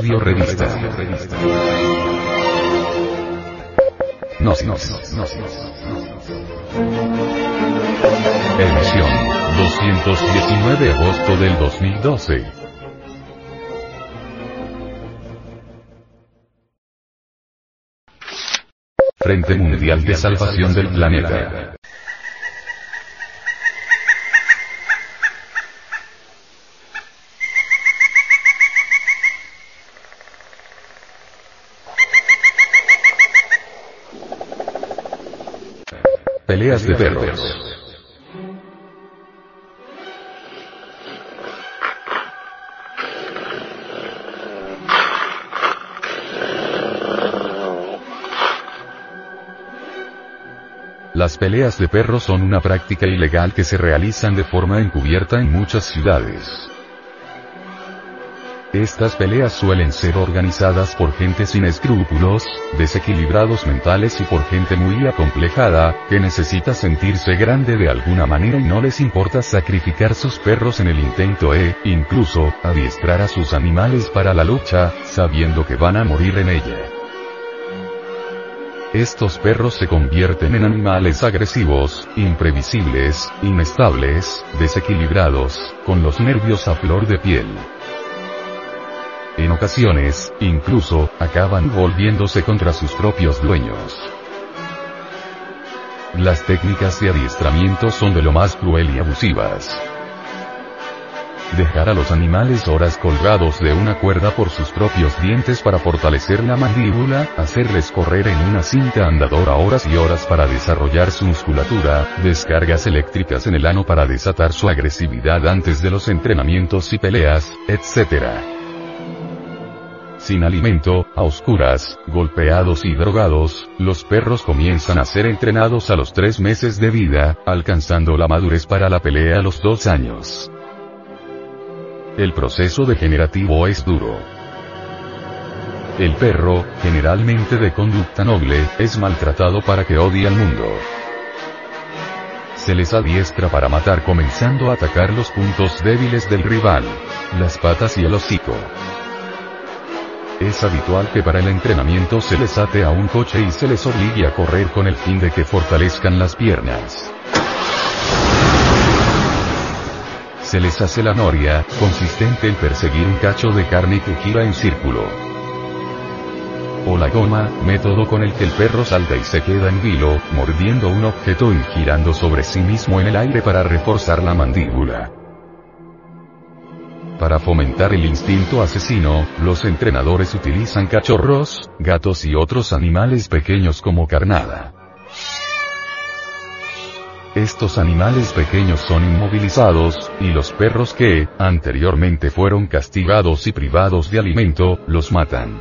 Audio Revista. No, no, no, Edición 219 de agosto del 2012. Frente Mundial de Salvación del Planeta. Peleas de perros. Las peleas de perros son una práctica ilegal que se realizan de forma encubierta en muchas ciudades. Estas peleas suelen ser organizadas por gente sin escrúpulos, desequilibrados mentales y por gente muy acomplejada, que necesita sentirse grande de alguna manera y no les importa sacrificar sus perros en el intento e, incluso, adiestrar a sus animales para la lucha, sabiendo que van a morir en ella. Estos perros se convierten en animales agresivos, imprevisibles, inestables, desequilibrados, con los nervios a flor de piel. En ocasiones, incluso, acaban volviéndose contra sus propios dueños. Las técnicas de adiestramiento son de lo más cruel y abusivas. Dejar a los animales horas colgados de una cuerda por sus propios dientes para fortalecer la mandíbula, hacerles correr en una cinta andadora horas y horas para desarrollar su musculatura, descargas eléctricas en el ano para desatar su agresividad antes de los entrenamientos y peleas, etc sin alimento, a oscuras, golpeados y drogados, los perros comienzan a ser entrenados a los tres meses de vida, alcanzando la madurez para la pelea a los dos años. El proceso degenerativo es duro. El perro, generalmente de conducta noble, es maltratado para que odie al mundo. Se les adiestra para matar comenzando a atacar los puntos débiles del rival, las patas y el hocico. Es habitual que para el entrenamiento se les ate a un coche y se les obligue a correr con el fin de que fortalezcan las piernas. Se les hace la noria, consistente en perseguir un cacho de carne que gira en círculo. O la goma, método con el que el perro salta y se queda en vilo, mordiendo un objeto y girando sobre sí mismo en el aire para reforzar la mandíbula. Para fomentar el instinto asesino, los entrenadores utilizan cachorros, gatos y otros animales pequeños como carnada. Estos animales pequeños son inmovilizados, y los perros que, anteriormente fueron castigados y privados de alimento, los matan.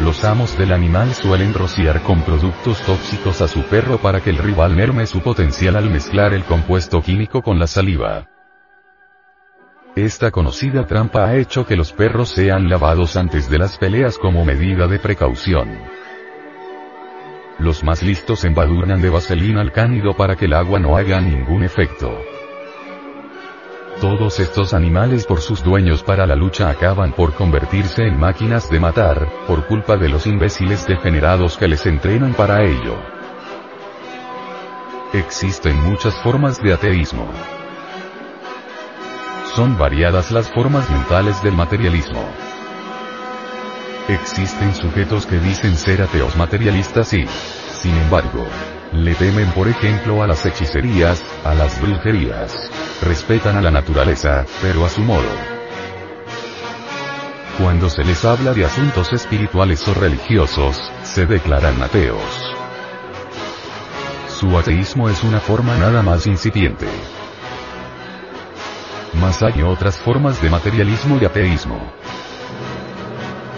Los amos del animal suelen rociar con productos tóxicos a su perro para que el rival merme su potencial al mezclar el compuesto químico con la saliva. Esta conocida trampa ha hecho que los perros sean lavados antes de las peleas como medida de precaución. Los más listos embadurnan de vaselina al cánido para que el agua no haga ningún efecto. Todos estos animales por sus dueños para la lucha acaban por convertirse en máquinas de matar, por culpa de los imbéciles degenerados que les entrenan para ello. Existen muchas formas de ateísmo. Son variadas las formas mentales del materialismo. Existen sujetos que dicen ser ateos materialistas y, sin embargo, le temen por ejemplo a las hechicerías, a las brujerías. Respetan a la naturaleza, pero a su modo. Cuando se les habla de asuntos espirituales o religiosos, se declaran ateos. Su ateísmo es una forma nada más incipiente. Más hay otras formas de materialismo y ateísmo.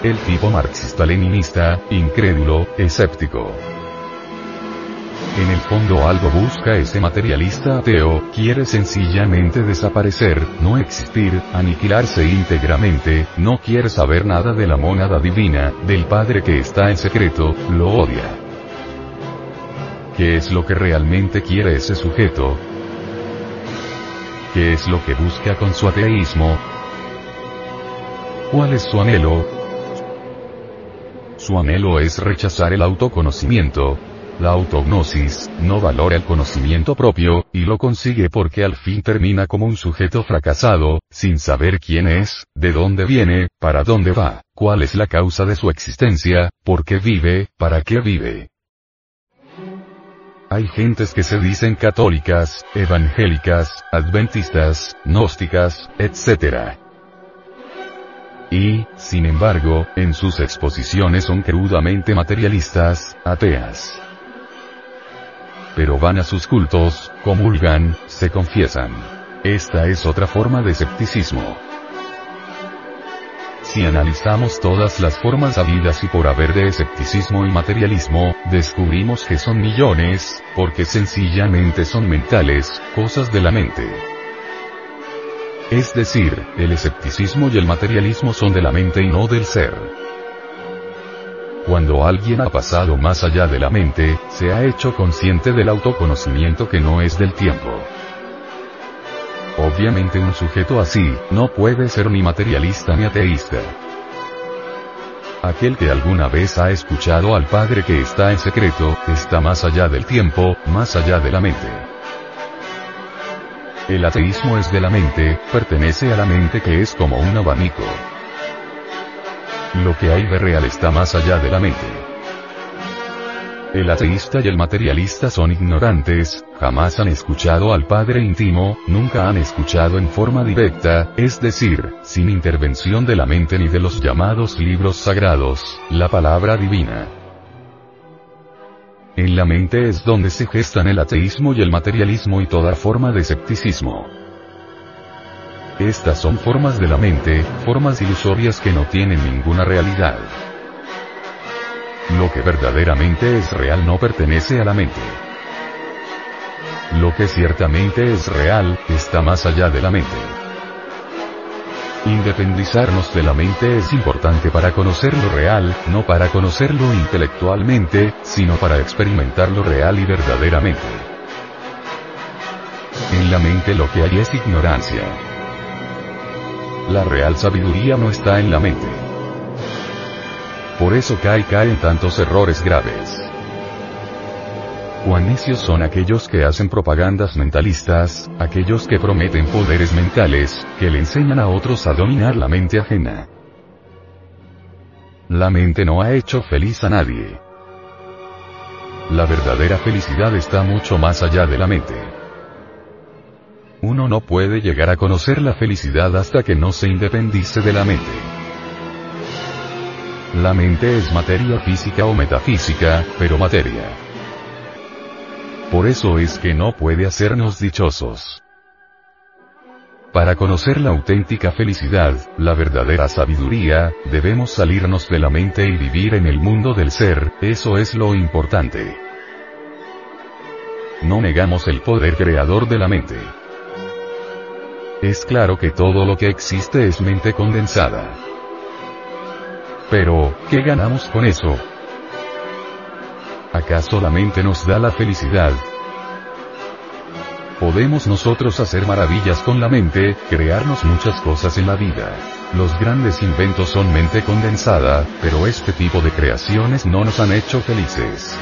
El tipo marxista-leninista, incrédulo, escéptico. En el fondo algo busca ese materialista ateo, quiere sencillamente desaparecer, no existir, aniquilarse íntegramente, no quiere saber nada de la mónada divina, del Padre que está en secreto, lo odia. ¿Qué es lo que realmente quiere ese sujeto? ¿Qué es lo que busca con su ateísmo? ¿Cuál es su anhelo? Su anhelo es rechazar el autoconocimiento. La autognosis, no valora el conocimiento propio, y lo consigue porque al fin termina como un sujeto fracasado, sin saber quién es, de dónde viene, para dónde va, cuál es la causa de su existencia, por qué vive, para qué vive. Hay gentes que se dicen católicas, evangélicas, adventistas, gnósticas, etc. Y, sin embargo, en sus exposiciones son crudamente materialistas, ateas. Pero van a sus cultos, comulgan, se confiesan. Esta es otra forma de escepticismo. Si analizamos todas las formas habidas y por haber de escepticismo y materialismo, descubrimos que son millones, porque sencillamente son mentales, cosas de la mente. Es decir, el escepticismo y el materialismo son de la mente y no del ser. Cuando alguien ha pasado más allá de la mente, se ha hecho consciente del autoconocimiento que no es del tiempo. Obviamente un sujeto así, no puede ser ni materialista ni ateísta. Aquel que alguna vez ha escuchado al Padre que está en secreto, está más allá del tiempo, más allá de la mente. El ateísmo es de la mente, pertenece a la mente que es como un abanico. Lo que hay de real está más allá de la mente. El ateísta y el materialista son ignorantes, jamás han escuchado al Padre íntimo, nunca han escuchado en forma directa, es decir, sin intervención de la mente ni de los llamados libros sagrados, la palabra divina. En la mente es donde se gestan el ateísmo y el materialismo y toda forma de escepticismo. Estas son formas de la mente, formas ilusorias que no tienen ninguna realidad. Lo que verdaderamente es real no pertenece a la mente. Lo que ciertamente es real, está más allá de la mente. Independizarnos de la mente es importante para conocer lo real, no para conocerlo intelectualmente, sino para experimentar lo real y verdaderamente. En la mente lo que hay es ignorancia. La real sabiduría no está en la mente. Por eso cae caen tantos errores graves. Cuán son aquellos que hacen propagandas mentalistas, aquellos que prometen poderes mentales, que le enseñan a otros a dominar la mente ajena. La mente no ha hecho feliz a nadie. La verdadera felicidad está mucho más allá de la mente. Uno no puede llegar a conocer la felicidad hasta que no se independice de la mente. La mente es materia física o metafísica, pero materia. Por eso es que no puede hacernos dichosos. Para conocer la auténtica felicidad, la verdadera sabiduría, debemos salirnos de la mente y vivir en el mundo del ser, eso es lo importante. No negamos el poder creador de la mente. Es claro que todo lo que existe es mente condensada. Pero, ¿qué ganamos con eso? ¿Acaso la mente nos da la felicidad? Podemos nosotros hacer maravillas con la mente, crearnos muchas cosas en la vida. Los grandes inventos son mente condensada, pero este tipo de creaciones no nos han hecho felices.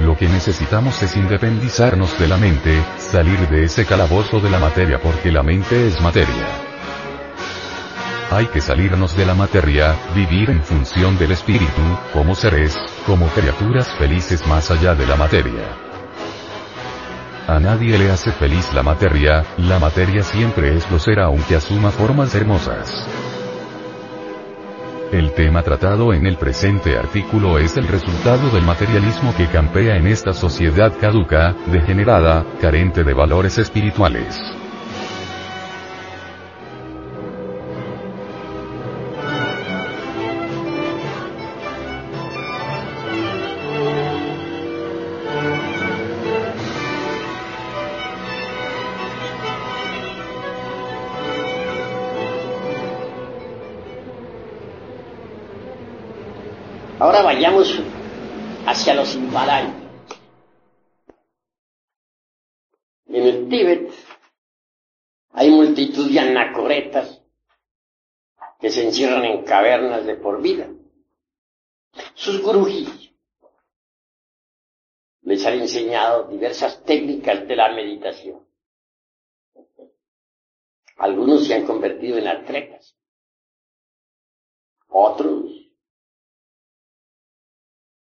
Lo que necesitamos es independizarnos de la mente, salir de ese calabozo de la materia porque la mente es materia. Hay que salirnos de la materia, vivir en función del espíritu, como seres, como criaturas felices más allá de la materia. A nadie le hace feliz la materia, la materia siempre es lo ser aunque asuma formas hermosas. El tema tratado en el presente artículo es el resultado del materialismo que campea en esta sociedad caduca, degenerada, carente de valores espirituales. En el Tíbet hay multitud de anacoretas que se encierran en cavernas de por vida. Sus gurujis les han enseñado diversas técnicas de la meditación. Algunos se han convertido en atletas. Otros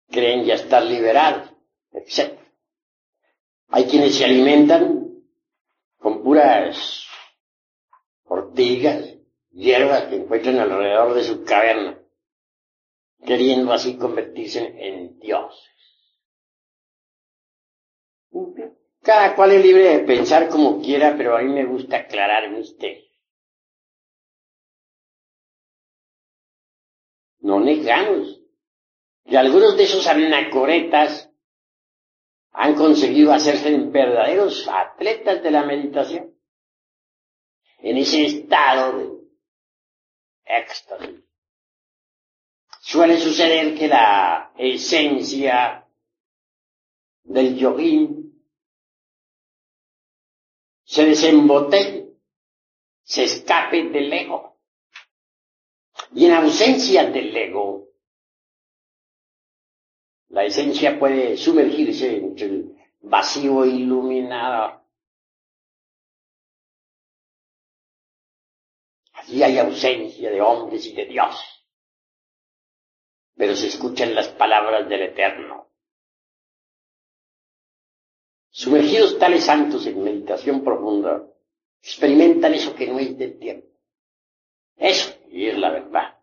creen ya estar liberados, etc. Hay quienes se alimentan con puras ortigas, hierbas que encuentran alrededor de su caverna, queriendo así convertirse en dioses. Cada cual es libre de pensar como quiera, pero a mí me gusta aclarar misterios. No negamos que algunos de esos anacoretas han conseguido hacerse verdaderos atletas de la meditación. En ese estado de éxtasis. Suele suceder que la esencia del yogín se desembotelle, se escape del ego. Y en ausencia del ego, la esencia puede sumergirse entre el vacío iluminado. Allí hay ausencia de hombres y de Dios. Pero se escuchan las palabras del Eterno. Sumergidos tales santos en meditación profunda, experimentan eso que no es del tiempo. Eso, y es la verdad.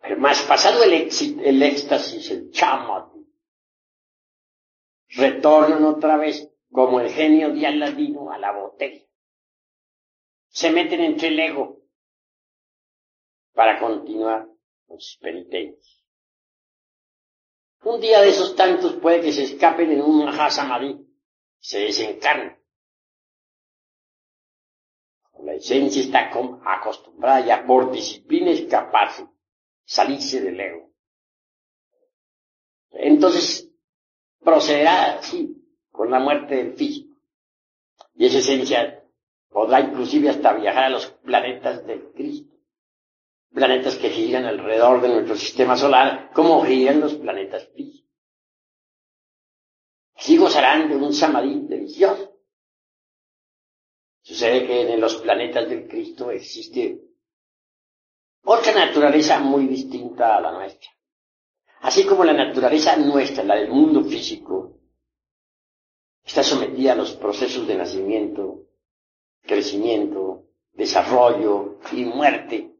Pero más pasado el, el éxtasis, el chama, retornan otra vez como el genio de Aladino a la botella. Se meten entre el ego para continuar con sus penitencias. Un día de esos tantos puede que se escapen en un Mahasamadhi se desencarnen. La esencia está acostumbrada ya por disciplina escaparse salirse del ego. Entonces, procederá así, con la muerte del físico. Y esa esencia podrá inclusive hasta viajar a los planetas del Cristo. Planetas que giran alrededor de nuestro sistema solar, como giran los planetas físicos. Así gozarán de un samadhi delicioso. Sucede que en los planetas del Cristo existe otra naturaleza muy distinta a la nuestra. Así como la naturaleza nuestra, la del mundo físico, está sometida a los procesos de nacimiento, crecimiento, desarrollo y muerte.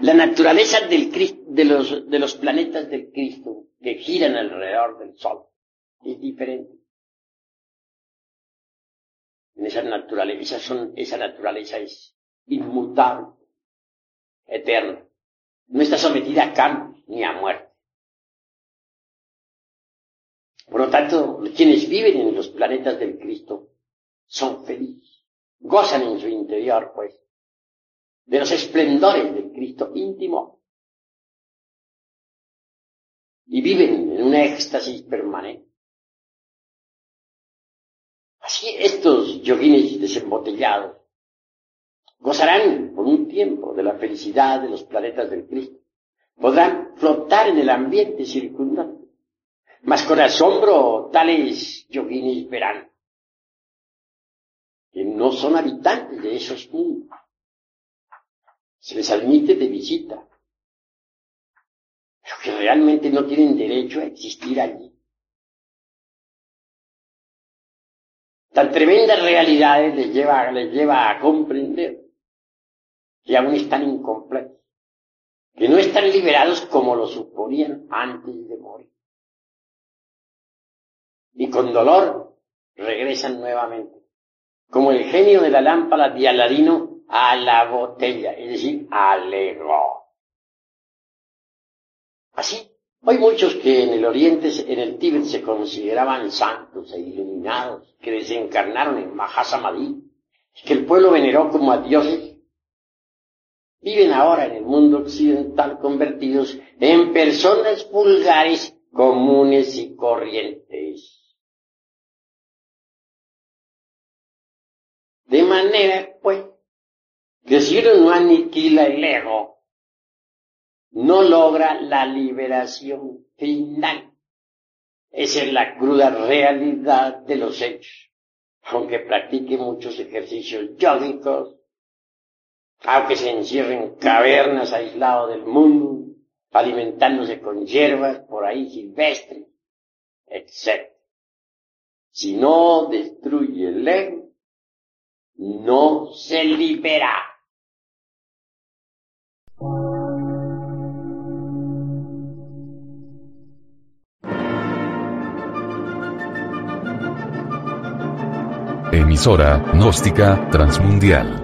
La naturaleza del de, los, de los planetas del Cristo que giran alrededor del Sol es diferente. En esa son, esa naturaleza es inmutable eterna. No está sometida a cambio ni a muerte. Por lo tanto, quienes viven en los planetas del Cristo son felices. Gozan en su interior, pues, de los esplendores del Cristo íntimo. Y viven en un éxtasis permanente. Así estos yoguines desembotellados Gozarán por un tiempo de la felicidad de los planetas del Cristo. Podrán flotar en el ambiente circundante. Mas con asombro tales yoguinis verán que no son habitantes de esos mundos. Se les admite de visita, pero que realmente no tienen derecho a existir allí. Tan tremendas realidades les lleva, les lleva a comprender que aún están incompletos, que no están liberados como lo suponían antes de morir. Y con dolor regresan nuevamente, como el genio de la lámpara de Aladino a la botella, es decir, al ego. Así, hay muchos que en el Oriente, en el Tíbet, se consideraban santos e iluminados, que desencarnaron en Mahasamadhi, que el pueblo veneró como a dioses viven ahora en el mundo occidental convertidos en personas vulgares, comunes y corrientes. De manera, pues, que si uno no aniquila el ego, no logra la liberación final. Esa es la cruda realidad de los hechos. Aunque practique muchos ejercicios yógicos, aunque se encierren en cavernas aislados del mundo, alimentándose con hierbas por ahí silvestres, etc. Si no destruye el ego, no se libera. Emisora, gnóstica, transmundial.